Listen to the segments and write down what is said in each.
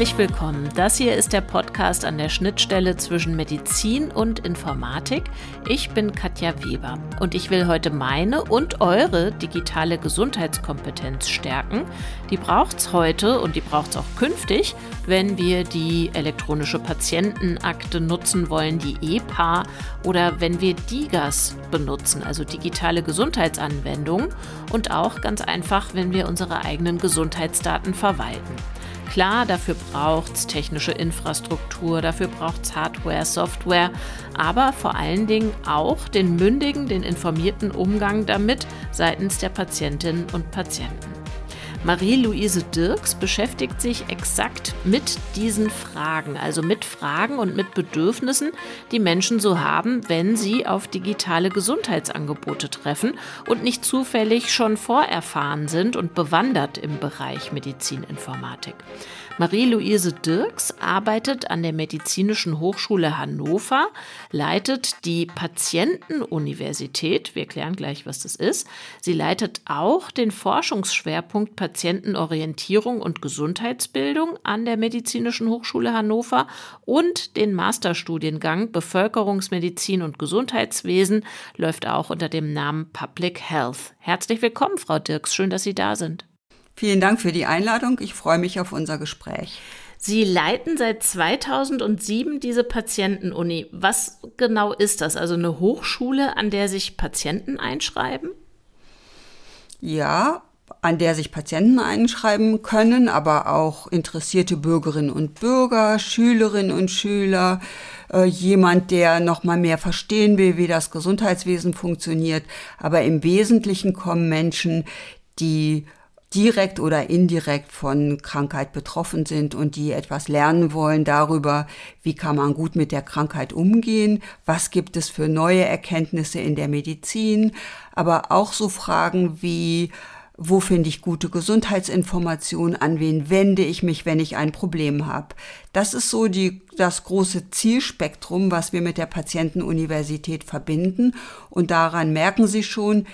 Herzlich willkommen. Das hier ist der Podcast an der Schnittstelle zwischen Medizin und Informatik. Ich bin Katja Weber und ich will heute meine und eure digitale Gesundheitskompetenz stärken. Die braucht es heute und die braucht es auch künftig, wenn wir die elektronische Patientenakte nutzen wollen, die EPA, oder wenn wir DIGAS benutzen, also digitale Gesundheitsanwendungen und auch ganz einfach, wenn wir unsere eigenen Gesundheitsdaten verwalten. Klar, dafür braucht es technische Infrastruktur, dafür braucht es Hardware, Software, aber vor allen Dingen auch den mündigen, den informierten Umgang damit seitens der Patientinnen und Patienten. Marie-Louise Dirks beschäftigt sich exakt mit diesen Fragen, also mit Fragen und mit Bedürfnissen, die Menschen so haben, wenn sie auf digitale Gesundheitsangebote treffen und nicht zufällig schon vorerfahren sind und bewandert im Bereich Medizininformatik. Marie-Louise Dirks arbeitet an der Medizinischen Hochschule Hannover, leitet die Patientenuniversität. Wir klären gleich, was das ist. Sie leitet auch den Forschungsschwerpunkt Patientenorientierung und Gesundheitsbildung an der Medizinischen Hochschule Hannover und den Masterstudiengang Bevölkerungsmedizin und Gesundheitswesen läuft auch unter dem Namen Public Health. Herzlich willkommen, Frau Dirks. Schön, dass Sie da sind. Vielen Dank für die Einladung. Ich freue mich auf unser Gespräch. Sie leiten seit 2007 diese Patientenuni. Was genau ist das? Also eine Hochschule, an der sich Patienten einschreiben? Ja, an der sich Patienten einschreiben können, aber auch interessierte Bürgerinnen und Bürger, Schülerinnen und Schüler, äh, jemand, der noch mal mehr verstehen will, wie das Gesundheitswesen funktioniert. Aber im Wesentlichen kommen Menschen, die direkt oder indirekt von Krankheit betroffen sind und die etwas lernen wollen darüber, wie kann man gut mit der Krankheit umgehen, was gibt es für neue Erkenntnisse in der Medizin, aber auch so Fragen wie, wo finde ich gute Gesundheitsinformationen, an wen wende ich mich, wenn ich ein Problem habe. Das ist so die, das große Zielspektrum, was wir mit der Patientenuniversität verbinden. Und daran merken Sie schon,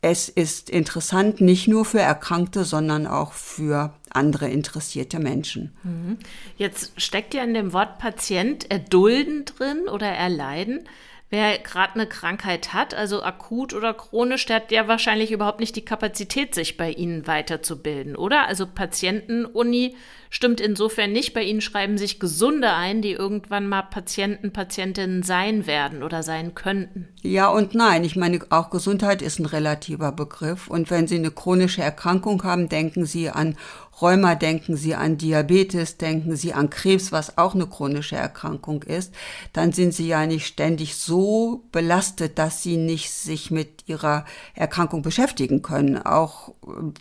es ist interessant nicht nur für Erkrankte, sondern auch für andere interessierte Menschen. Mhm. Jetzt steckt ja in dem Wort Patient erdulden drin oder erleiden. Wer gerade eine Krankheit hat, also akut oder chronisch, der hat ja wahrscheinlich überhaupt nicht die Kapazität, sich bei Ihnen weiterzubilden, oder? Also Patientenuni stimmt insofern nicht. Bei Ihnen schreiben sich Gesunde ein, die irgendwann mal Patienten, Patientinnen sein werden oder sein könnten. Ja und nein. Ich meine, auch Gesundheit ist ein relativer Begriff. Und wenn Sie eine chronische Erkrankung haben, denken Sie an Rheuma, denken Sie an Diabetes, denken Sie an Krebs, was auch eine chronische Erkrankung ist. Dann sind Sie ja nicht ständig so belastet, dass Sie nicht sich mit Ihrer Erkrankung beschäftigen können, auch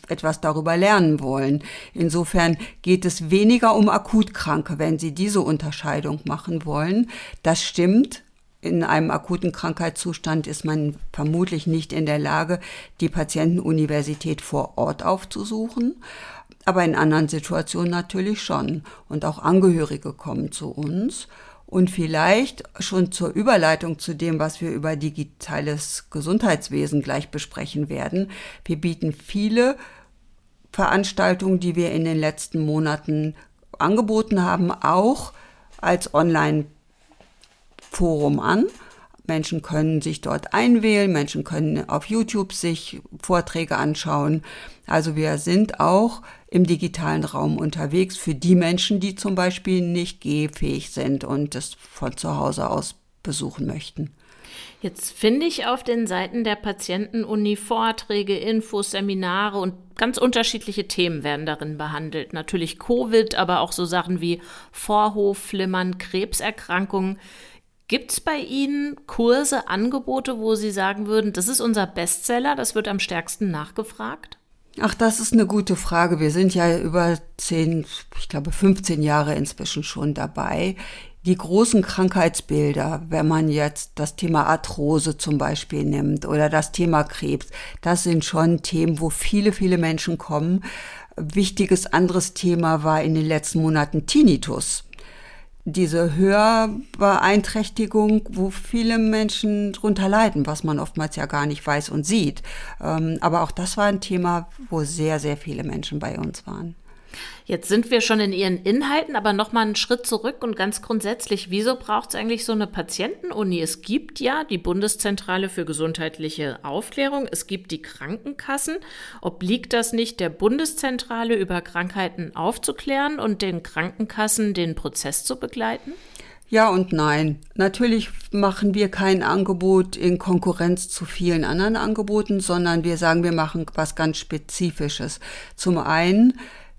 etwas darüber lernen wollen. Insofern geht es es weniger um Akutkranke, wenn Sie diese Unterscheidung machen wollen. Das stimmt. In einem akuten Krankheitszustand ist man vermutlich nicht in der Lage, die Patientenuniversität vor Ort aufzusuchen. Aber in anderen Situationen natürlich schon. Und auch Angehörige kommen zu uns. Und vielleicht schon zur Überleitung zu dem, was wir über digitales Gesundheitswesen gleich besprechen werden. Wir bieten viele Veranstaltungen, die wir in den letzten Monaten angeboten haben, auch als Online-Forum an. Menschen können sich dort einwählen, Menschen können auf YouTube sich Vorträge anschauen. Also wir sind auch im digitalen Raum unterwegs für die Menschen, die zum Beispiel nicht gehfähig sind und es von zu Hause aus besuchen möchten. Jetzt finde ich auf den Seiten der Patientenuni Vorträge, Infos, Seminare und ganz unterschiedliche Themen werden darin behandelt. Natürlich Covid, aber auch so Sachen wie Vorhofflimmern, Krebserkrankungen. Gibt es bei Ihnen Kurse, Angebote, wo Sie sagen würden, das ist unser Bestseller, das wird am stärksten nachgefragt? Ach, das ist eine gute Frage. Wir sind ja über zehn, ich glaube 15 Jahre inzwischen schon dabei die großen Krankheitsbilder, wenn man jetzt das Thema Arthrose zum Beispiel nimmt oder das Thema Krebs, das sind schon Themen, wo viele, viele Menschen kommen. Wichtiges anderes Thema war in den letzten Monaten Tinnitus. Diese Hörbeeinträchtigung, wo viele Menschen drunter leiden, was man oftmals ja gar nicht weiß und sieht. Ähm, aber auch das war ein Thema, wo sehr, sehr viele Menschen bei uns waren. Jetzt sind wir schon in Ihren Inhalten, aber noch mal einen Schritt zurück und ganz grundsätzlich, wieso braucht es eigentlich so eine Patientenuni? Es gibt ja die Bundeszentrale für gesundheitliche Aufklärung, es gibt die Krankenkassen. Obliegt das nicht der Bundeszentrale, über Krankheiten aufzuklären und den Krankenkassen den Prozess zu begleiten? Ja und nein. Natürlich machen wir kein Angebot in Konkurrenz zu vielen anderen Angeboten, sondern wir sagen, wir machen was ganz Spezifisches. Zum einen,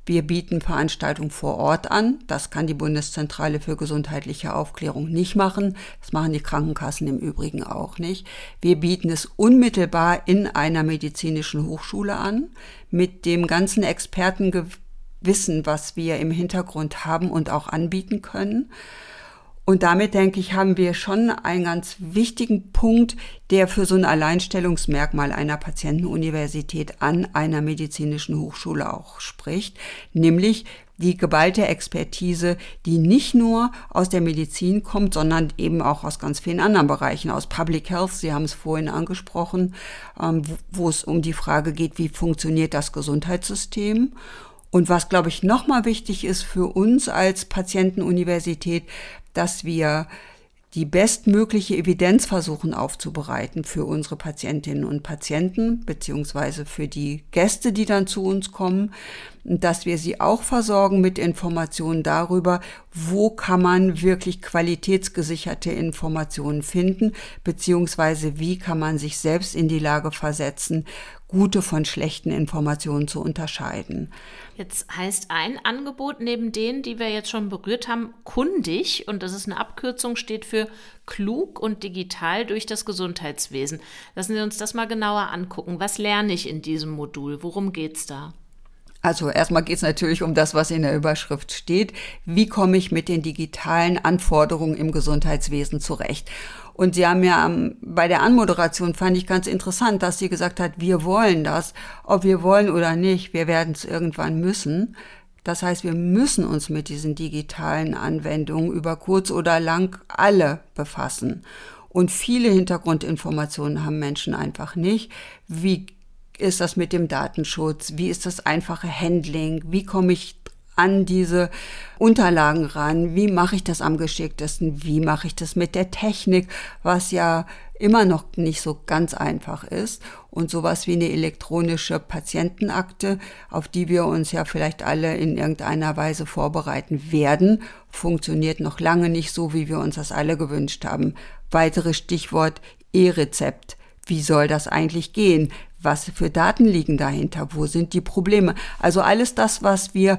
wir bieten Veranstaltungen vor Ort an. Das kann die Bundeszentrale für gesundheitliche Aufklärung nicht machen. Das machen die Krankenkassen im Übrigen auch nicht. Wir bieten es unmittelbar in einer medizinischen Hochschule an, mit dem ganzen Expertenwissen, was wir im Hintergrund haben und auch anbieten können. Und damit, denke ich, haben wir schon einen ganz wichtigen Punkt, der für so ein Alleinstellungsmerkmal einer Patientenuniversität an einer medizinischen Hochschule auch spricht, nämlich die geballte Expertise, die nicht nur aus der Medizin kommt, sondern eben auch aus ganz vielen anderen Bereichen, aus Public Health, Sie haben es vorhin angesprochen, ähm, wo es um die Frage geht, wie funktioniert das Gesundheitssystem? Und was, glaube ich, nochmal wichtig ist für uns als Patientenuniversität, dass wir die bestmögliche Evidenz versuchen aufzubereiten für unsere Patientinnen und Patienten, beziehungsweise für die Gäste, die dann zu uns kommen, dass wir sie auch versorgen mit Informationen darüber, wo kann man wirklich qualitätsgesicherte Informationen finden, beziehungsweise wie kann man sich selbst in die Lage versetzen, gute von schlechten Informationen zu unterscheiden. Jetzt heißt ein Angebot neben denen, die wir jetzt schon berührt haben, kundig und das ist eine Abkürzung, steht für klug und digital durch das Gesundheitswesen. Lassen Sie uns das mal genauer angucken. Was lerne ich in diesem Modul? Worum geht's da? Also erstmal geht es natürlich um das, was in der Überschrift steht. Wie komme ich mit den digitalen Anforderungen im Gesundheitswesen zurecht? Und Sie haben ja um, bei der Anmoderation fand ich ganz interessant, dass sie gesagt hat, wir wollen das, ob wir wollen oder nicht, wir werden es irgendwann müssen. Das heißt, wir müssen uns mit diesen digitalen Anwendungen über kurz oder lang alle befassen. Und viele Hintergrundinformationen haben Menschen einfach nicht. Wie ist das mit dem Datenschutz? Wie ist das einfache Handling? Wie komme ich an diese Unterlagen ran? Wie mache ich das am geschicktesten? Wie mache ich das mit der Technik, was ja immer noch nicht so ganz einfach ist und sowas wie eine elektronische Patientenakte, auf die wir uns ja vielleicht alle in irgendeiner Weise vorbereiten werden, funktioniert noch lange nicht so, wie wir uns das alle gewünscht haben. Weiteres Stichwort E-Rezept. Wie soll das eigentlich gehen? Was für Daten liegen dahinter? Wo sind die Probleme? Also alles das, was wir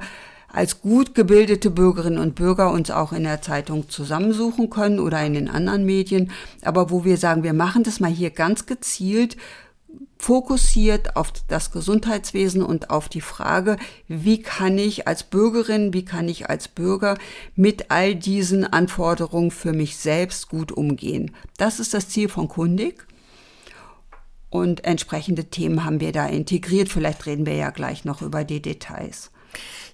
als gut gebildete Bürgerinnen und Bürger uns auch in der Zeitung zusammensuchen können oder in den anderen Medien, aber wo wir sagen, wir machen das mal hier ganz gezielt, fokussiert auf das Gesundheitswesen und auf die Frage, wie kann ich als Bürgerin, wie kann ich als Bürger mit all diesen Anforderungen für mich selbst gut umgehen. Das ist das Ziel von Kundig. Und entsprechende Themen haben wir da integriert. Vielleicht reden wir ja gleich noch über die Details.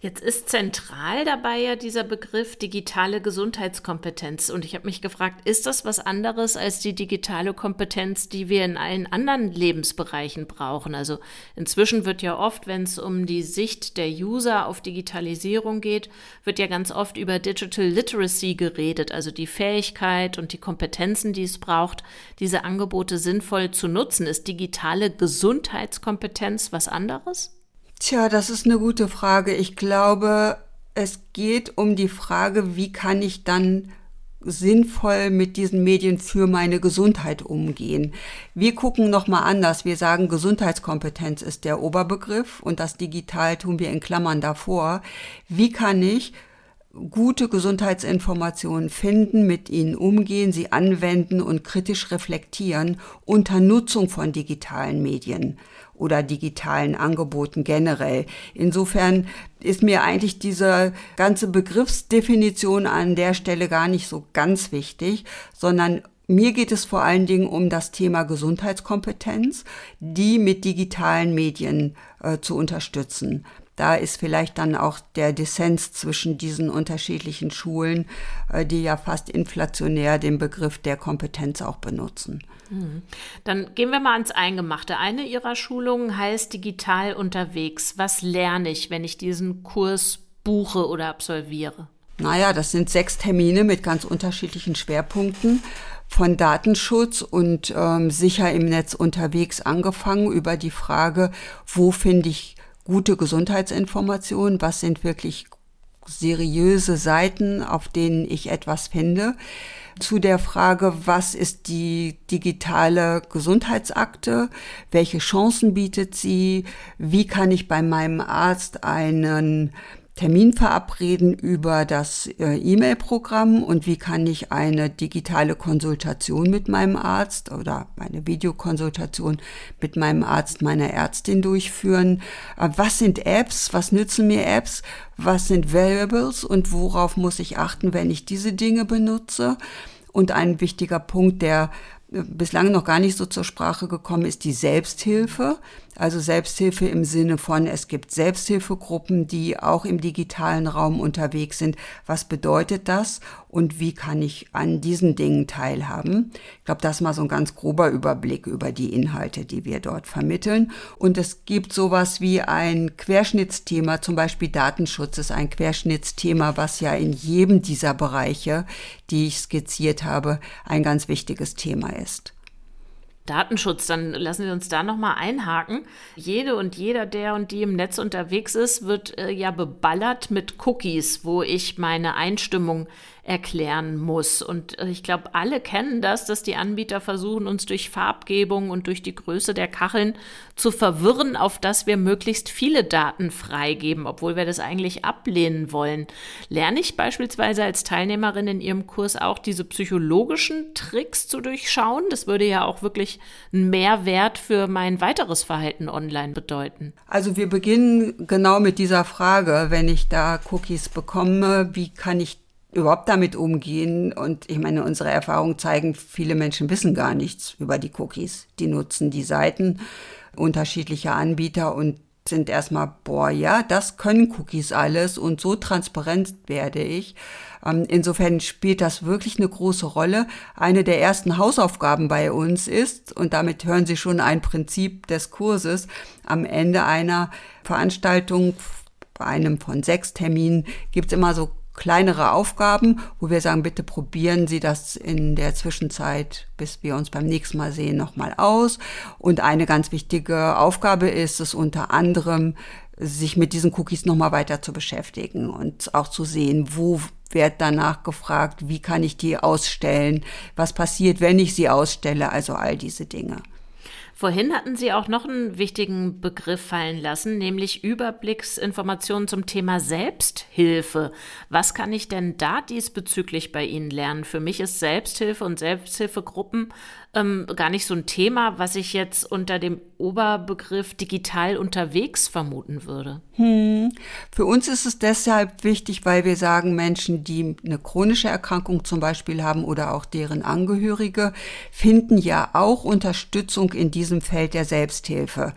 Jetzt ist zentral dabei ja dieser Begriff digitale Gesundheitskompetenz. Und ich habe mich gefragt, ist das was anderes als die digitale Kompetenz, die wir in allen anderen Lebensbereichen brauchen? Also inzwischen wird ja oft, wenn es um die Sicht der User auf Digitalisierung geht, wird ja ganz oft über Digital Literacy geredet, also die Fähigkeit und die Kompetenzen, die es braucht, diese Angebote sinnvoll zu nutzen. Ist digitale Gesundheitskompetenz was anderes? Tja, das ist eine gute Frage. Ich glaube, es geht um die Frage, wie kann ich dann sinnvoll mit diesen Medien für meine Gesundheit umgehen. Wir gucken noch mal anders. Wir sagen, Gesundheitskompetenz ist der Oberbegriff und das Digital tun wir in Klammern davor. Wie kann ich gute Gesundheitsinformationen finden, mit ihnen umgehen, sie anwenden und kritisch reflektieren unter Nutzung von digitalen Medien? oder digitalen Angeboten generell. Insofern ist mir eigentlich diese ganze Begriffsdefinition an der Stelle gar nicht so ganz wichtig, sondern mir geht es vor allen Dingen um das Thema Gesundheitskompetenz, die mit digitalen Medien äh, zu unterstützen. Da ist vielleicht dann auch der Dissens zwischen diesen unterschiedlichen Schulen, äh, die ja fast inflationär den Begriff der Kompetenz auch benutzen. Hm. Dann gehen wir mal ans Eingemachte. Eine Ihrer Schulungen heißt digital unterwegs. Was lerne ich, wenn ich diesen Kurs buche oder absolviere? Naja, das sind sechs Termine mit ganz unterschiedlichen Schwerpunkten. Von Datenschutz und ähm, sicher im Netz unterwegs angefangen über die Frage, wo finde ich gute Gesundheitsinformationen, was sind wirklich seriöse Seiten, auf denen ich etwas finde? Zu der Frage, was ist die digitale Gesundheitsakte, welche Chancen bietet sie, wie kann ich bei meinem Arzt einen Termin verabreden über das äh, E-Mail-Programm und wie kann ich eine digitale Konsultation mit meinem Arzt oder eine Videokonsultation mit meinem Arzt, meiner Ärztin durchführen. Äh, was sind Apps? Was nützen mir Apps? Was sind Variables und worauf muss ich achten, wenn ich diese Dinge benutze? Und ein wichtiger Punkt, der bislang noch gar nicht so zur Sprache gekommen ist die Selbsthilfe. Also Selbsthilfe im Sinne von, es gibt Selbsthilfegruppen, die auch im digitalen Raum unterwegs sind. Was bedeutet das und wie kann ich an diesen Dingen teilhaben? Ich glaube, das ist mal so ein ganz grober Überblick über die Inhalte, die wir dort vermitteln. Und es gibt sowas wie ein Querschnittsthema, zum Beispiel Datenschutz ist ein Querschnittsthema, was ja in jedem dieser Bereiche, die ich skizziert habe, ein ganz wichtiges Thema ist. Datenschutz, dann lassen wir uns da nochmal einhaken. Jede und jeder, der und die im Netz unterwegs ist, wird äh, ja beballert mit Cookies, wo ich meine Einstimmung erklären muss. Und äh, ich glaube, alle kennen das, dass die Anbieter versuchen, uns durch Farbgebung und durch die Größe der Kacheln zu verwirren, auf dass wir möglichst viele Daten freigeben, obwohl wir das eigentlich ablehnen wollen. Lerne ich beispielsweise als Teilnehmerin in Ihrem Kurs auch diese psychologischen Tricks zu durchschauen? Das würde ja auch wirklich einen Mehrwert für mein weiteres Verhalten online bedeuten. Also wir beginnen genau mit dieser Frage, wenn ich da Cookies bekomme, wie kann ich überhaupt damit umgehen. Und ich meine, unsere Erfahrungen zeigen, viele Menschen wissen gar nichts über die Cookies. Die nutzen die Seiten unterschiedlicher Anbieter und sind erstmal, boah, ja, das können Cookies alles und so transparent werde ich. Ähm, insofern spielt das wirklich eine große Rolle. Eine der ersten Hausaufgaben bei uns ist, und damit hören Sie schon ein Prinzip des Kurses, am Ende einer Veranstaltung, bei einem von sechs Terminen, gibt's immer so kleinere Aufgaben, wo wir sagen, bitte probieren Sie das in der Zwischenzeit, bis wir uns beim nächsten Mal sehen, nochmal aus. Und eine ganz wichtige Aufgabe ist es unter anderem, sich mit diesen Cookies nochmal weiter zu beschäftigen und auch zu sehen, wo wird danach gefragt, wie kann ich die ausstellen, was passiert, wenn ich sie ausstelle, also all diese Dinge. Vorhin hatten Sie auch noch einen wichtigen Begriff fallen lassen, nämlich Überblicksinformationen zum Thema Selbsthilfe. Was kann ich denn da diesbezüglich bei Ihnen lernen? Für mich ist Selbsthilfe und Selbsthilfegruppen ähm, gar nicht so ein Thema, was ich jetzt unter dem Oberbegriff digital unterwegs vermuten würde. Hm. Für uns ist es deshalb wichtig, weil wir sagen, Menschen, die eine chronische Erkrankung zum Beispiel haben oder auch deren Angehörige, finden ja auch Unterstützung in diesem Feld der Selbsthilfe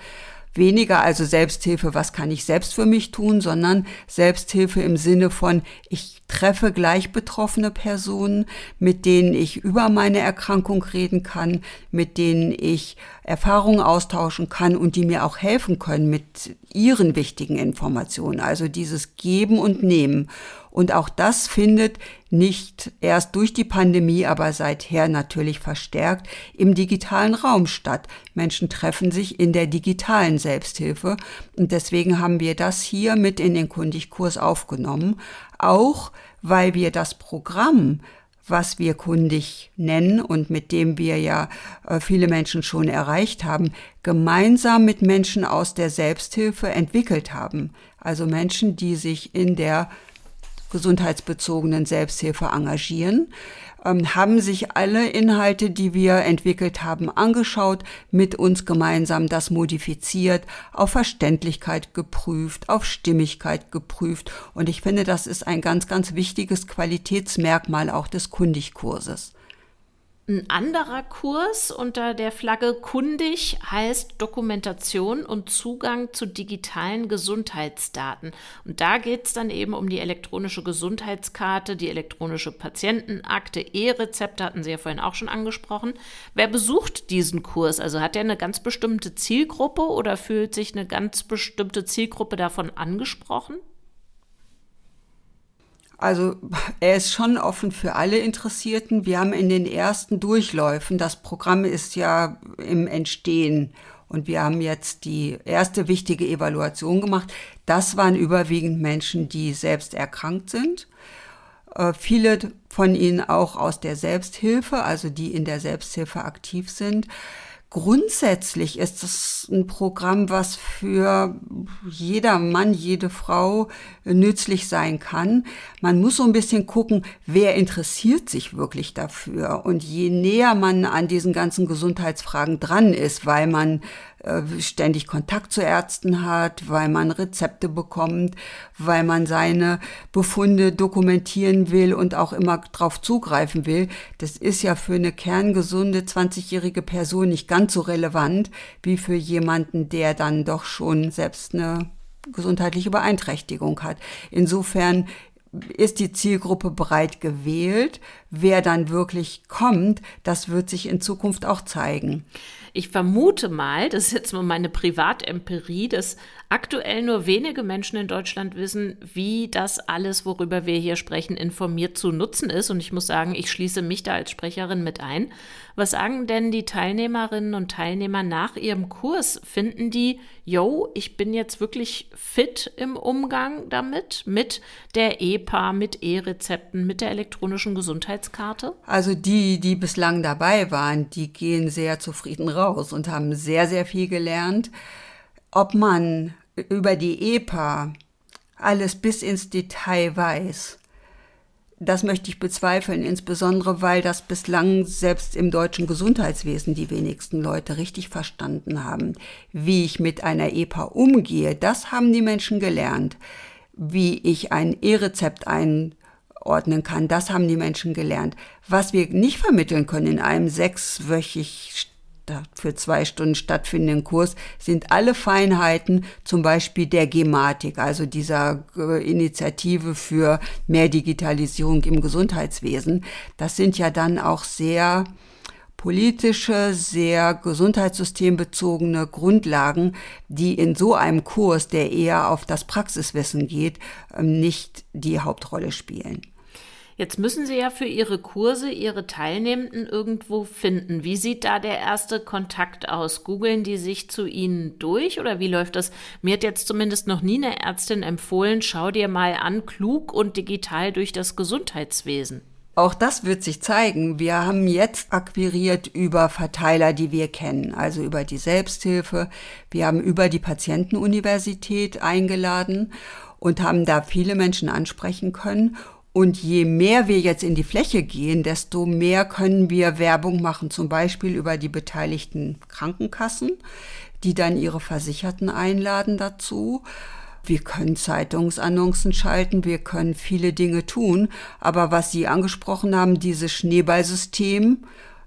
weniger also Selbsthilfe, was kann ich selbst für mich tun, sondern Selbsthilfe im Sinne von, ich treffe gleich betroffene Personen, mit denen ich über meine Erkrankung reden kann, mit denen ich Erfahrungen austauschen kann und die mir auch helfen können mit ihren wichtigen Informationen. Also dieses Geben und Nehmen. Und auch das findet nicht erst durch die Pandemie, aber seither natürlich verstärkt im digitalen Raum statt. Menschen treffen sich in der digitalen Selbsthilfe und deswegen haben wir das hier mit in den Kundigkurs aufgenommen, auch weil wir das Programm was wir kundig nennen und mit dem wir ja äh, viele Menschen schon erreicht haben, gemeinsam mit Menschen aus der Selbsthilfe entwickelt haben. Also Menschen, die sich in der gesundheitsbezogenen Selbsthilfe engagieren, ähm, haben sich alle Inhalte, die wir entwickelt haben, angeschaut, mit uns gemeinsam das modifiziert, auf Verständlichkeit geprüft, auf Stimmigkeit geprüft. Und ich finde, das ist ein ganz, ganz wichtiges Qualitätsmerkmal auch des Kundigkurses. Ein anderer Kurs unter der Flagge Kundig heißt Dokumentation und Zugang zu digitalen Gesundheitsdaten. Und da geht es dann eben um die elektronische Gesundheitskarte, die elektronische Patientenakte, E-Rezepte hatten Sie ja vorhin auch schon angesprochen. Wer besucht diesen Kurs? Also hat er eine ganz bestimmte Zielgruppe oder fühlt sich eine ganz bestimmte Zielgruppe davon angesprochen? Also er ist schon offen für alle Interessierten. Wir haben in den ersten Durchläufen, das Programm ist ja im Entstehen und wir haben jetzt die erste wichtige Evaluation gemacht. Das waren überwiegend Menschen, die selbst erkrankt sind. Äh, viele von ihnen auch aus der Selbsthilfe, also die in der Selbsthilfe aktiv sind. Grundsätzlich ist es ein Programm, was für jeder Mann, jede Frau nützlich sein kann. Man muss so ein bisschen gucken, wer interessiert sich wirklich dafür. Und je näher man an diesen ganzen Gesundheitsfragen dran ist, weil man ständig Kontakt zu Ärzten hat, weil man Rezepte bekommt, weil man seine Befunde dokumentieren will und auch immer darauf zugreifen will. Das ist ja für eine kerngesunde 20-jährige Person nicht ganz so relevant wie für jemanden, der dann doch schon selbst eine gesundheitliche Beeinträchtigung hat. Insofern ist die Zielgruppe breit gewählt. Wer dann wirklich kommt, das wird sich in Zukunft auch zeigen. Ich vermute mal, das ist jetzt mal meine Privatempirie, dass aktuell nur wenige Menschen in Deutschland wissen, wie das alles, worüber wir hier sprechen, informiert zu nutzen ist. Und ich muss sagen, ich schließe mich da als Sprecherin mit ein. Was sagen denn die Teilnehmerinnen und Teilnehmer nach ihrem Kurs? Finden die, yo, ich bin jetzt wirklich fit im Umgang damit, mit der EPA, mit E-Rezepten, mit der elektronischen Gesundheitskarte? Also die, die bislang dabei waren, die gehen sehr zufrieden raus und haben sehr, sehr viel gelernt. Ob man über die EPA alles bis ins Detail weiß, das möchte ich bezweifeln, insbesondere weil das bislang selbst im deutschen Gesundheitswesen die wenigsten Leute richtig verstanden haben. Wie ich mit einer EPA umgehe, das haben die Menschen gelernt. Wie ich ein E-Rezept einordnen kann, das haben die Menschen gelernt. Was wir nicht vermitteln können in einem sechswöchig für zwei Stunden stattfindenden Kurs sind alle Feinheiten, zum Beispiel der Gematik, also dieser äh, Initiative für mehr Digitalisierung im Gesundheitswesen. Das sind ja dann auch sehr politische, sehr gesundheitssystembezogene Grundlagen, die in so einem Kurs, der eher auf das Praxiswissen geht, ähm, nicht die Hauptrolle spielen. Jetzt müssen Sie ja für Ihre Kurse Ihre Teilnehmenden irgendwo finden. Wie sieht da der erste Kontakt aus? Googeln die sich zu Ihnen durch oder wie läuft das? Mir hat jetzt zumindest noch nie eine Ärztin empfohlen, schau dir mal an, klug und digital durch das Gesundheitswesen. Auch das wird sich zeigen. Wir haben jetzt akquiriert über Verteiler, die wir kennen, also über die Selbsthilfe. Wir haben über die Patientenuniversität eingeladen und haben da viele Menschen ansprechen können. Und je mehr wir jetzt in die Fläche gehen, desto mehr können wir Werbung machen, zum Beispiel über die beteiligten Krankenkassen, die dann ihre Versicherten einladen dazu. Wir können Zeitungsannoncen schalten, wir können viele Dinge tun, aber was Sie angesprochen haben, dieses Schneeballsystem,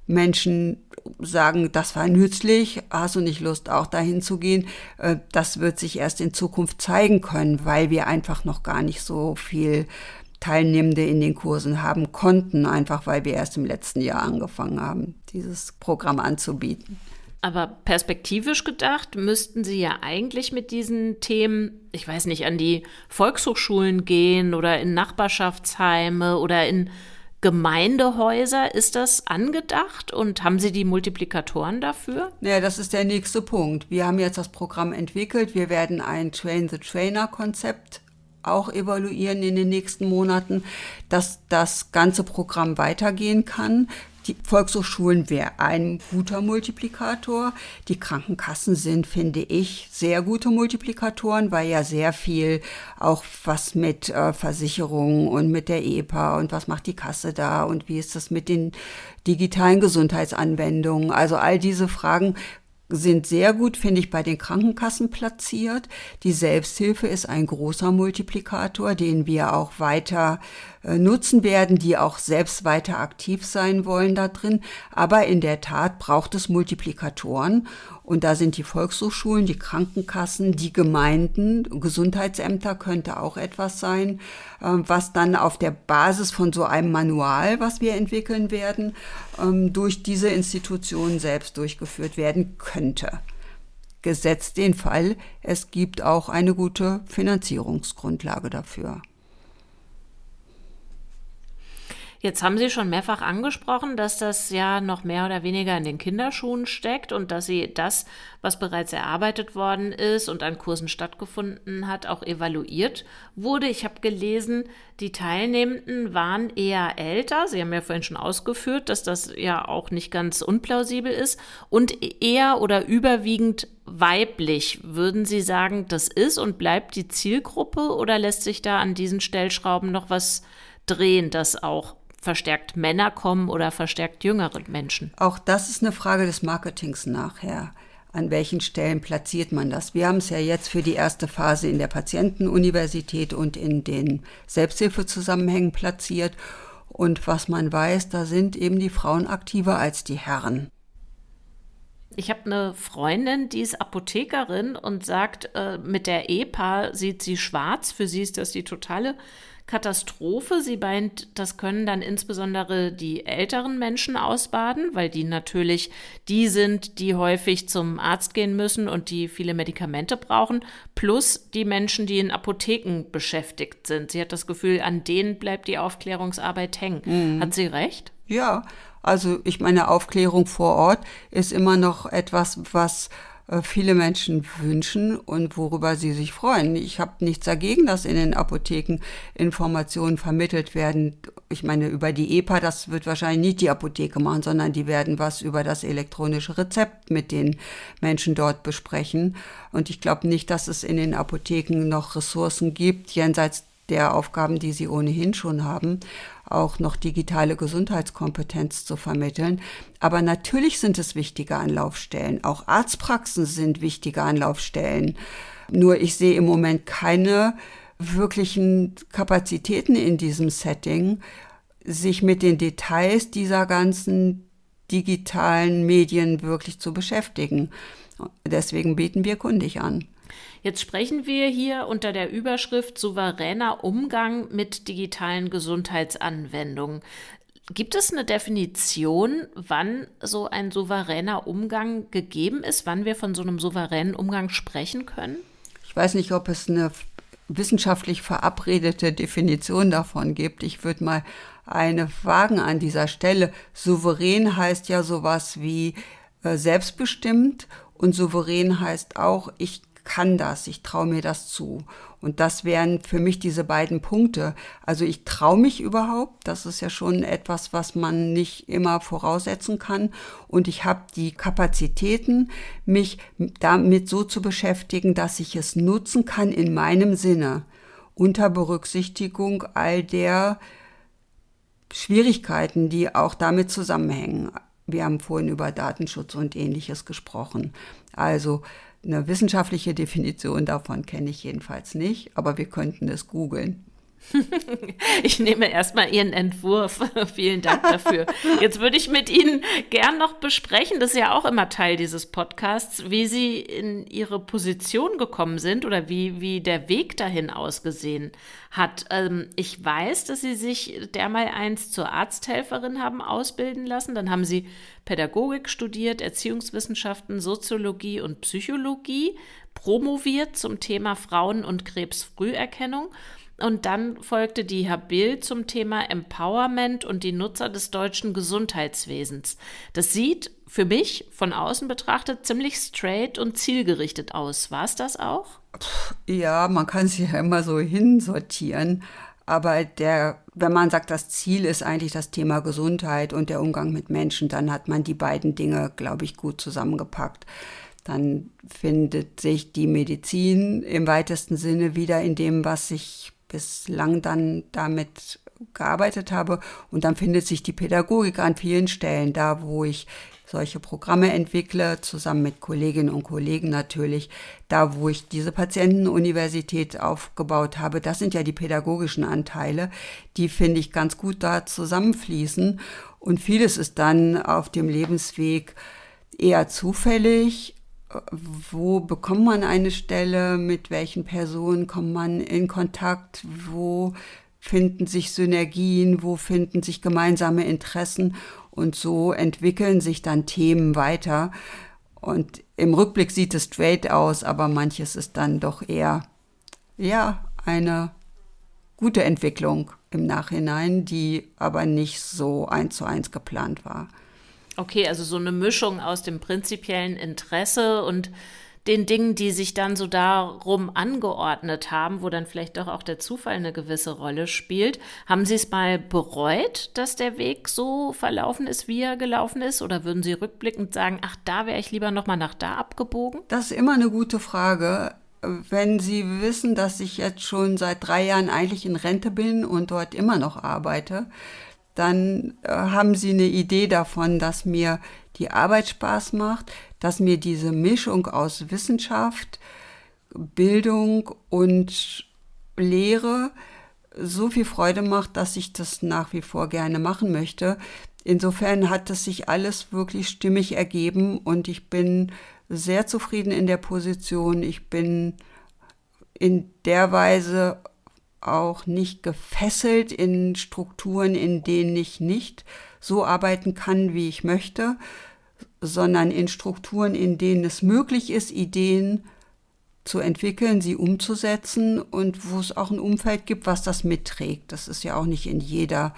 Menschen sagen, das war nützlich, hast du nicht Lust, auch dahin zu gehen, äh, das wird sich erst in Zukunft zeigen können, weil wir einfach noch gar nicht so viel Teilnehmende in den Kursen haben konnten, einfach weil wir erst im letzten Jahr angefangen haben, dieses Programm anzubieten. Aber perspektivisch gedacht, müssten Sie ja eigentlich mit diesen Themen, ich weiß nicht, an die Volkshochschulen gehen oder in Nachbarschaftsheime oder in Gemeindehäuser. Ist das angedacht und haben Sie die Multiplikatoren dafür? Ja, das ist der nächste Punkt. Wir haben jetzt das Programm entwickelt. Wir werden ein Train-the-Trainer-Konzept auch evaluieren in den nächsten Monaten, dass das ganze Programm weitergehen kann. Die Volkshochschulen wäre ein guter Multiplikator. Die Krankenkassen sind, finde ich, sehr gute Multiplikatoren, weil ja sehr viel auch was mit äh, Versicherungen und mit der EPA und was macht die Kasse da und wie ist das mit den digitalen Gesundheitsanwendungen. Also all diese Fragen sind sehr gut, finde ich, bei den Krankenkassen platziert. Die Selbsthilfe ist ein großer Multiplikator, den wir auch weiter äh, nutzen werden, die auch selbst weiter aktiv sein wollen da drin. Aber in der Tat braucht es Multiplikatoren. Und da sind die Volkshochschulen, die Krankenkassen, die Gemeinden, Gesundheitsämter könnte auch etwas sein, äh, was dann auf der Basis von so einem Manual, was wir entwickeln werden, ähm, durch diese Institutionen selbst durchgeführt werden könnte. Gesetzt den Fall, es gibt auch eine gute Finanzierungsgrundlage dafür. Jetzt haben Sie schon mehrfach angesprochen, dass das ja noch mehr oder weniger in den Kinderschuhen steckt und dass Sie das, was bereits erarbeitet worden ist und an Kursen stattgefunden hat, auch evaluiert wurde. Ich habe gelesen, die Teilnehmenden waren eher älter. Sie haben ja vorhin schon ausgeführt, dass das ja auch nicht ganz unplausibel ist und eher oder überwiegend weiblich. Würden Sie sagen, das ist und bleibt die Zielgruppe oder lässt sich da an diesen Stellschrauben noch was drehen, dass auch verstärkt Männer kommen oder verstärkt jüngere Menschen? Auch das ist eine Frage des Marketings nachher. An welchen Stellen platziert man das? Wir haben es ja jetzt für die erste Phase in der Patientenuniversität und in den Selbsthilfezusammenhängen platziert. Und was man weiß, da sind eben die Frauen aktiver als die Herren. Ich habe eine Freundin, die ist Apothekerin und sagt, äh, mit der EPA sieht sie schwarz. Für sie ist das die totale Katastrophe. Sie meint, das können dann insbesondere die älteren Menschen ausbaden, weil die natürlich die sind, die häufig zum Arzt gehen müssen und die viele Medikamente brauchen, plus die Menschen, die in Apotheken beschäftigt sind. Sie hat das Gefühl, an denen bleibt die Aufklärungsarbeit hängen. Mhm. Hat sie recht? Ja, also ich meine, Aufklärung vor Ort ist immer noch etwas, was viele Menschen wünschen und worüber sie sich freuen. Ich habe nichts dagegen, dass in den Apotheken Informationen vermittelt werden. Ich meine, über die EPA, das wird wahrscheinlich nicht die Apotheke machen, sondern die werden was über das elektronische Rezept mit den Menschen dort besprechen. Und ich glaube nicht, dass es in den Apotheken noch Ressourcen gibt, jenseits der Aufgaben, die sie ohnehin schon haben, auch noch digitale Gesundheitskompetenz zu vermitteln. Aber natürlich sind es wichtige Anlaufstellen. Auch Arztpraxen sind wichtige Anlaufstellen. Nur ich sehe im Moment keine wirklichen Kapazitäten in diesem Setting, sich mit den Details dieser ganzen digitalen Medien wirklich zu beschäftigen. Deswegen bieten wir kundig an. Jetzt sprechen wir hier unter der Überschrift souveräner Umgang mit digitalen Gesundheitsanwendungen. Gibt es eine Definition, wann so ein souveräner Umgang gegeben ist, wann wir von so einem souveränen Umgang sprechen können? Ich weiß nicht, ob es eine wissenschaftlich verabredete Definition davon gibt. Ich würde mal eine wagen an dieser Stelle. Souverän heißt ja sowas wie äh, selbstbestimmt und souverän heißt auch, ich kann das, ich traue mir das zu. Und das wären für mich diese beiden Punkte. Also ich traue mich überhaupt, das ist ja schon etwas, was man nicht immer voraussetzen kann. Und ich habe die Kapazitäten, mich damit so zu beschäftigen, dass ich es nutzen kann in meinem Sinne, unter Berücksichtigung all der Schwierigkeiten, die auch damit zusammenhängen. Wir haben vorhin über Datenschutz und ähnliches gesprochen. Also eine wissenschaftliche Definition davon kenne ich jedenfalls nicht, aber wir könnten es googeln. Ich nehme erstmal Ihren Entwurf. Vielen Dank dafür. Jetzt würde ich mit Ihnen gern noch besprechen, das ist ja auch immer Teil dieses Podcasts, wie Sie in Ihre Position gekommen sind oder wie, wie der Weg dahin ausgesehen hat. Ähm, ich weiß, dass Sie sich dermal eins zur Arzthelferin haben ausbilden lassen. Dann haben Sie Pädagogik studiert, Erziehungswissenschaften, Soziologie und Psychologie, promoviert zum Thema Frauen- und Krebsfrüherkennung und dann folgte die Habil zum Thema Empowerment und die Nutzer des deutschen Gesundheitswesens. Das sieht für mich von außen betrachtet ziemlich straight und zielgerichtet aus. War es das auch? Ja, man kann es ja immer so hinsortieren. Aber der, wenn man sagt, das Ziel ist eigentlich das Thema Gesundheit und der Umgang mit Menschen, dann hat man die beiden Dinge, glaube ich, gut zusammengepackt. Dann findet sich die Medizin im weitesten Sinne wieder in dem, was sich bislang dann damit gearbeitet habe. Und dann findet sich die Pädagogik an vielen Stellen, da wo ich solche Programme entwickle, zusammen mit Kolleginnen und Kollegen natürlich. Da, wo ich diese Patientenuniversität aufgebaut habe, das sind ja die pädagogischen Anteile, die finde ich ganz gut da zusammenfließen. Und vieles ist dann auf dem Lebensweg eher zufällig. Wo bekommt man eine Stelle? Mit welchen Personen kommt man in Kontakt? Wo finden sich Synergien? Wo finden sich gemeinsame Interessen? Und so entwickeln sich dann Themen weiter. Und im Rückblick sieht es straight aus, aber manches ist dann doch eher, ja, eine gute Entwicklung im Nachhinein, die aber nicht so eins zu eins geplant war. Okay, also so eine Mischung aus dem prinzipiellen Interesse und den Dingen, die sich dann so darum angeordnet haben, wo dann vielleicht doch auch der Zufall eine gewisse Rolle spielt. Haben Sie es mal bereut, dass der Weg so verlaufen ist, wie er gelaufen ist? Oder würden Sie rückblickend sagen, ach, da wäre ich lieber nochmal nach da abgebogen? Das ist immer eine gute Frage. Wenn Sie wissen, dass ich jetzt schon seit drei Jahren eigentlich in Rente bin und dort immer noch arbeite, dann äh, haben Sie eine Idee davon, dass mir die Arbeit Spaß macht, dass mir diese Mischung aus Wissenschaft, Bildung und Lehre so viel Freude macht, dass ich das nach wie vor gerne machen möchte. Insofern hat es sich alles wirklich stimmig ergeben und ich bin sehr zufrieden in der Position. Ich bin in der Weise auch nicht gefesselt in Strukturen, in denen ich nicht so arbeiten kann, wie ich möchte, sondern in Strukturen, in denen es möglich ist, Ideen zu entwickeln, sie umzusetzen und wo es auch ein Umfeld gibt, was das mitträgt. Das ist ja auch nicht in jeder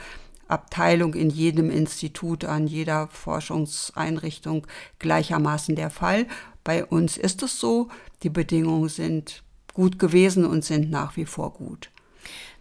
Abteilung, in jedem Institut, an jeder Forschungseinrichtung gleichermaßen der Fall. Bei uns ist es so, die Bedingungen sind gut gewesen und sind nach wie vor gut.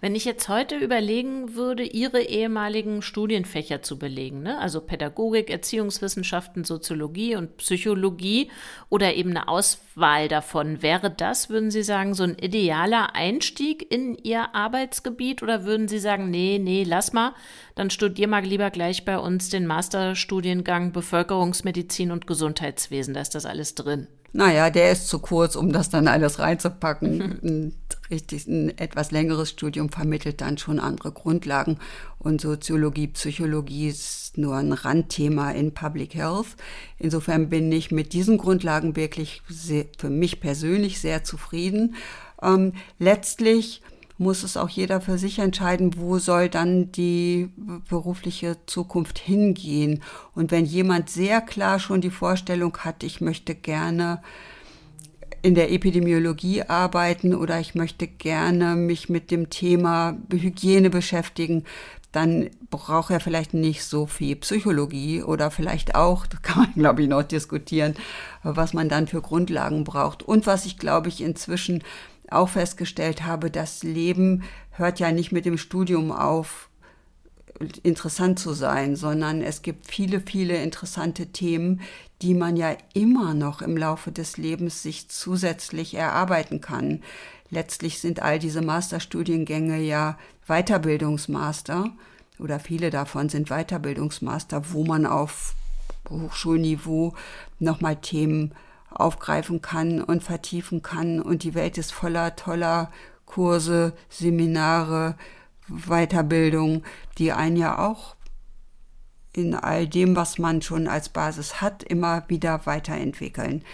Wenn ich jetzt heute überlegen würde, Ihre ehemaligen Studienfächer zu belegen, ne? also Pädagogik, Erziehungswissenschaften, Soziologie und Psychologie oder eben eine Auswahl davon, wäre das, würden Sie sagen, so ein idealer Einstieg in Ihr Arbeitsgebiet oder würden Sie sagen, nee, nee, lass mal, dann studier mal lieber gleich bei uns den Masterstudiengang Bevölkerungsmedizin und Gesundheitswesen, da ist das alles drin? Naja, der ist zu kurz, um das dann alles reinzupacken. ein richtig ein etwas längeres Studium vermittelt dann schon andere Grundlagen. Und Soziologie, Psychologie ist nur ein Randthema in Public Health. Insofern bin ich mit diesen Grundlagen wirklich sehr, für mich persönlich sehr zufrieden. Ähm, letztlich muss es auch jeder für sich entscheiden, wo soll dann die berufliche Zukunft hingehen. Und wenn jemand sehr klar schon die Vorstellung hat, ich möchte gerne in der Epidemiologie arbeiten oder ich möchte gerne mich mit dem Thema Hygiene beschäftigen, dann braucht er vielleicht nicht so viel Psychologie oder vielleicht auch, das kann man glaube ich noch diskutieren, was man dann für Grundlagen braucht. Und was ich glaube ich inzwischen auch festgestellt habe, das Leben hört ja nicht mit dem Studium auf, interessant zu sein, sondern es gibt viele, viele interessante Themen, die man ja immer noch im Laufe des Lebens sich zusätzlich erarbeiten kann. Letztlich sind all diese Masterstudiengänge ja Weiterbildungsmaster oder viele davon sind Weiterbildungsmaster, wo man auf Hochschulniveau nochmal Themen aufgreifen kann und vertiefen kann. Und die Welt ist voller toller Kurse, Seminare, Weiterbildung, die einen ja auch in all dem, was man schon als Basis hat, immer wieder weiterentwickeln.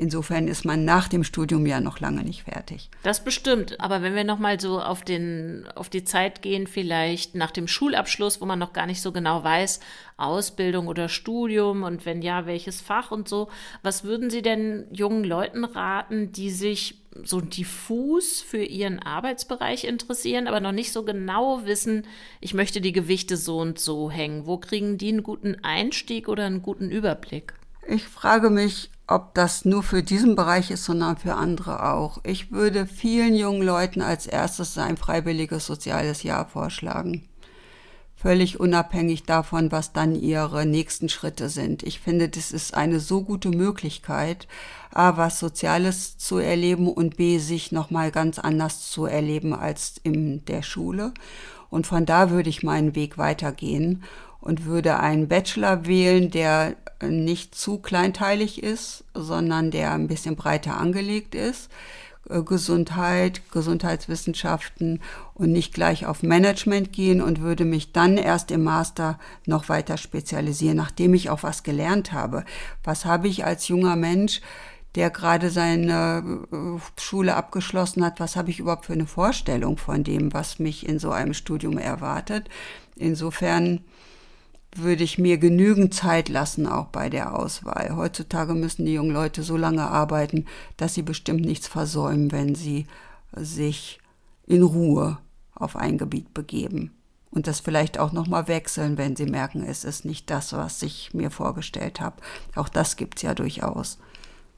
Insofern ist man nach dem Studium ja noch lange nicht fertig. Das bestimmt. Aber wenn wir noch mal so auf den, auf die Zeit gehen, vielleicht nach dem Schulabschluss, wo man noch gar nicht so genau weiß, Ausbildung oder Studium und wenn ja, welches Fach und so. Was würden Sie denn jungen Leuten raten, die sich so diffus für ihren Arbeitsbereich interessieren, aber noch nicht so genau wissen, ich möchte die Gewichte so und so hängen? Wo kriegen die einen guten Einstieg oder einen guten Überblick? Ich frage mich, ob das nur für diesen Bereich ist, sondern für andere auch. Ich würde vielen jungen Leuten als erstes ein freiwilliges soziales Jahr vorschlagen. Völlig unabhängig davon, was dann ihre nächsten Schritte sind. Ich finde, das ist eine so gute Möglichkeit, A, was Soziales zu erleben und B, sich nochmal ganz anders zu erleben als in der Schule. Und von da würde ich meinen Weg weitergehen und würde einen Bachelor wählen, der nicht zu kleinteilig ist, sondern der ein bisschen breiter angelegt ist. Äh, Gesundheit, Gesundheitswissenschaften und nicht gleich auf Management gehen und würde mich dann erst im Master noch weiter spezialisieren, nachdem ich auch was gelernt habe. Was habe ich als junger Mensch, der gerade seine äh, Schule abgeschlossen hat, was habe ich überhaupt für eine Vorstellung von dem, was mich in so einem Studium erwartet? Insofern würde ich mir genügend Zeit lassen, auch bei der Auswahl. Heutzutage müssen die jungen Leute so lange arbeiten, dass sie bestimmt nichts versäumen, wenn sie sich in Ruhe auf ein Gebiet begeben. Und das vielleicht auch nochmal wechseln, wenn sie merken, es ist nicht das, was ich mir vorgestellt habe. Auch das gibt's ja durchaus.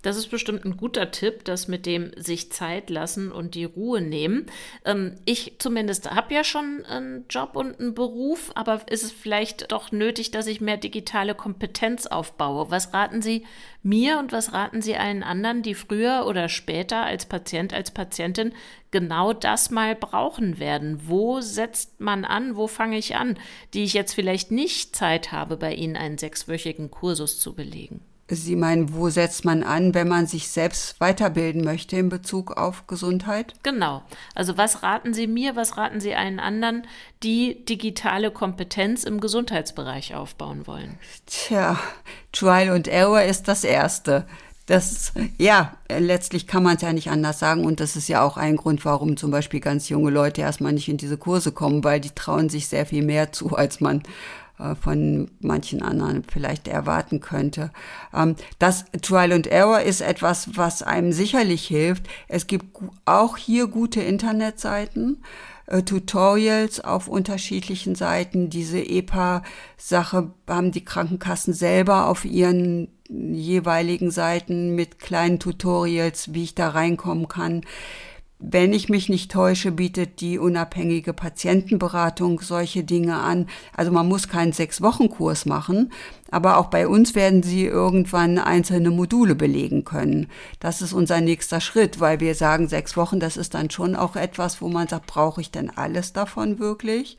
Das ist bestimmt ein guter Tipp, das mit dem sich Zeit lassen und die Ruhe nehmen. Ähm, ich zumindest habe ja schon einen Job und einen Beruf, aber ist es vielleicht doch nötig, dass ich mehr digitale Kompetenz aufbaue? Was raten Sie mir und was raten Sie allen anderen, die früher oder später als Patient, als Patientin genau das mal brauchen werden? Wo setzt man an? Wo fange ich an, die ich jetzt vielleicht nicht Zeit habe, bei Ihnen einen sechswöchigen Kursus zu belegen? Sie meinen, wo setzt man an, wenn man sich selbst weiterbilden möchte in Bezug auf Gesundheit? Genau. Also was raten Sie mir, was raten Sie allen anderen, die digitale Kompetenz im Gesundheitsbereich aufbauen wollen? Tja, Trial und Error ist das Erste. Das, ja, letztlich kann man es ja nicht anders sagen. Und das ist ja auch ein Grund, warum zum Beispiel ganz junge Leute erstmal nicht in diese Kurse kommen, weil die trauen sich sehr viel mehr zu, als man von manchen anderen vielleicht erwarten könnte. Ähm, das Trial and Error ist etwas, was einem sicherlich hilft. Es gibt auch hier gute Internetseiten. Äh, Tutorials auf unterschiedlichen Seiten. Diese EPA-Sache haben die Krankenkassen selber auf ihren jeweiligen Seiten mit kleinen Tutorials, wie ich da reinkommen kann. Wenn ich mich nicht täusche, bietet die unabhängige Patientenberatung solche Dinge an. Also man muss keinen Sechs-Wochen-Kurs machen, aber auch bei uns werden Sie irgendwann einzelne Module belegen können. Das ist unser nächster Schritt, weil wir sagen, sechs Wochen, das ist dann schon auch etwas, wo man sagt, brauche ich denn alles davon wirklich?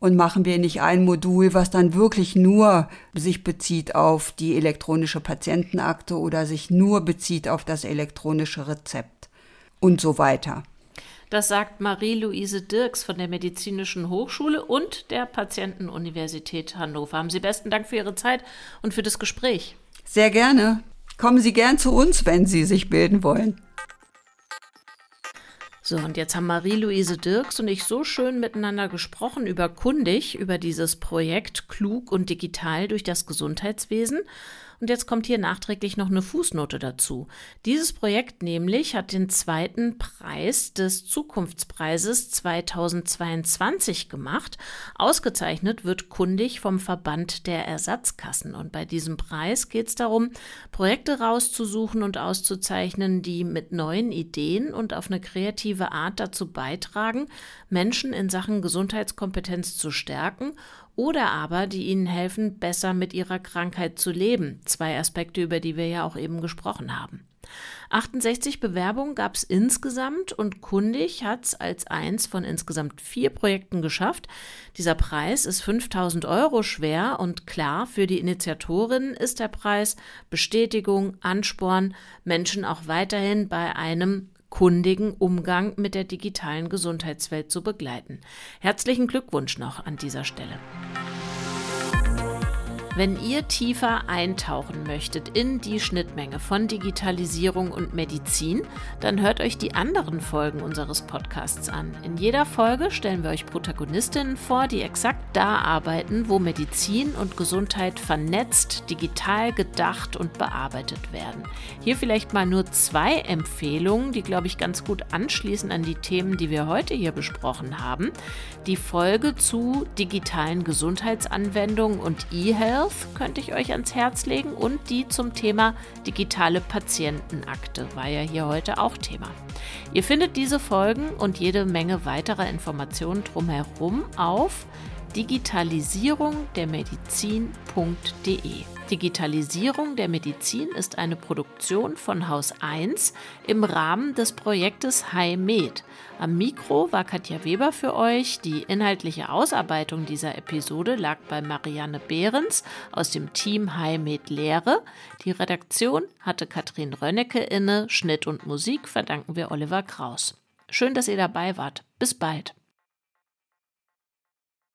Und machen wir nicht ein Modul, was dann wirklich nur sich bezieht auf die elektronische Patientenakte oder sich nur bezieht auf das elektronische Rezept? Und so weiter. Das sagt Marie-Louise Dirks von der Medizinischen Hochschule und der Patientenuniversität Hannover. Haben Sie besten Dank für Ihre Zeit und für das Gespräch. Sehr gerne. Kommen Sie gern zu uns, wenn Sie sich bilden wollen. So, und jetzt haben Marie-Louise Dirks und ich so schön miteinander gesprochen über Kundig, über dieses Projekt Klug und Digital durch das Gesundheitswesen. Und jetzt kommt hier nachträglich noch eine Fußnote dazu. Dieses Projekt nämlich hat den zweiten Preis des Zukunftspreises 2022 gemacht. Ausgezeichnet wird kundig vom Verband der Ersatzkassen. Und bei diesem Preis geht es darum, Projekte rauszusuchen und auszuzeichnen, die mit neuen Ideen und auf eine kreative Art dazu beitragen, Menschen in Sachen Gesundheitskompetenz zu stärken oder aber die ihnen helfen, besser mit ihrer Krankheit zu leben. Zwei Aspekte, über die wir ja auch eben gesprochen haben. 68 Bewerbungen gab es insgesamt und Kundig hat es als eins von insgesamt vier Projekten geschafft. Dieser Preis ist 5000 Euro schwer und klar, für die Initiatorin ist der Preis Bestätigung, Ansporn, Menschen auch weiterhin bei einem kundigen Umgang mit der digitalen Gesundheitswelt zu begleiten. Herzlichen Glückwunsch noch an dieser Stelle. Wenn ihr tiefer eintauchen möchtet in die Schnittmenge von Digitalisierung und Medizin, dann hört euch die anderen Folgen unseres Podcasts an. In jeder Folge stellen wir euch Protagonistinnen vor, die exakt da arbeiten, wo Medizin und Gesundheit vernetzt, digital gedacht und bearbeitet werden. Hier vielleicht mal nur zwei Empfehlungen, die, glaube ich, ganz gut anschließen an die Themen, die wir heute hier besprochen haben. Die Folge zu digitalen Gesundheitsanwendungen und E-Health Health könnte ich euch ans Herz legen und die zum Thema digitale Patientenakte war ja hier heute auch Thema. Ihr findet diese Folgen und jede Menge weiterer Informationen drumherum auf Digitalisierung der Medizin.de. Digitalisierung der Medizin ist eine Produktion von Haus 1 im Rahmen des Projektes HiMed. Am Mikro war Katja Weber für euch. Die inhaltliche Ausarbeitung dieser Episode lag bei Marianne Behrens aus dem Team HiMed Lehre. Die Redaktion hatte Katrin Rönnecke inne. Schnitt und Musik verdanken wir Oliver Kraus. Schön, dass ihr dabei wart. Bis bald.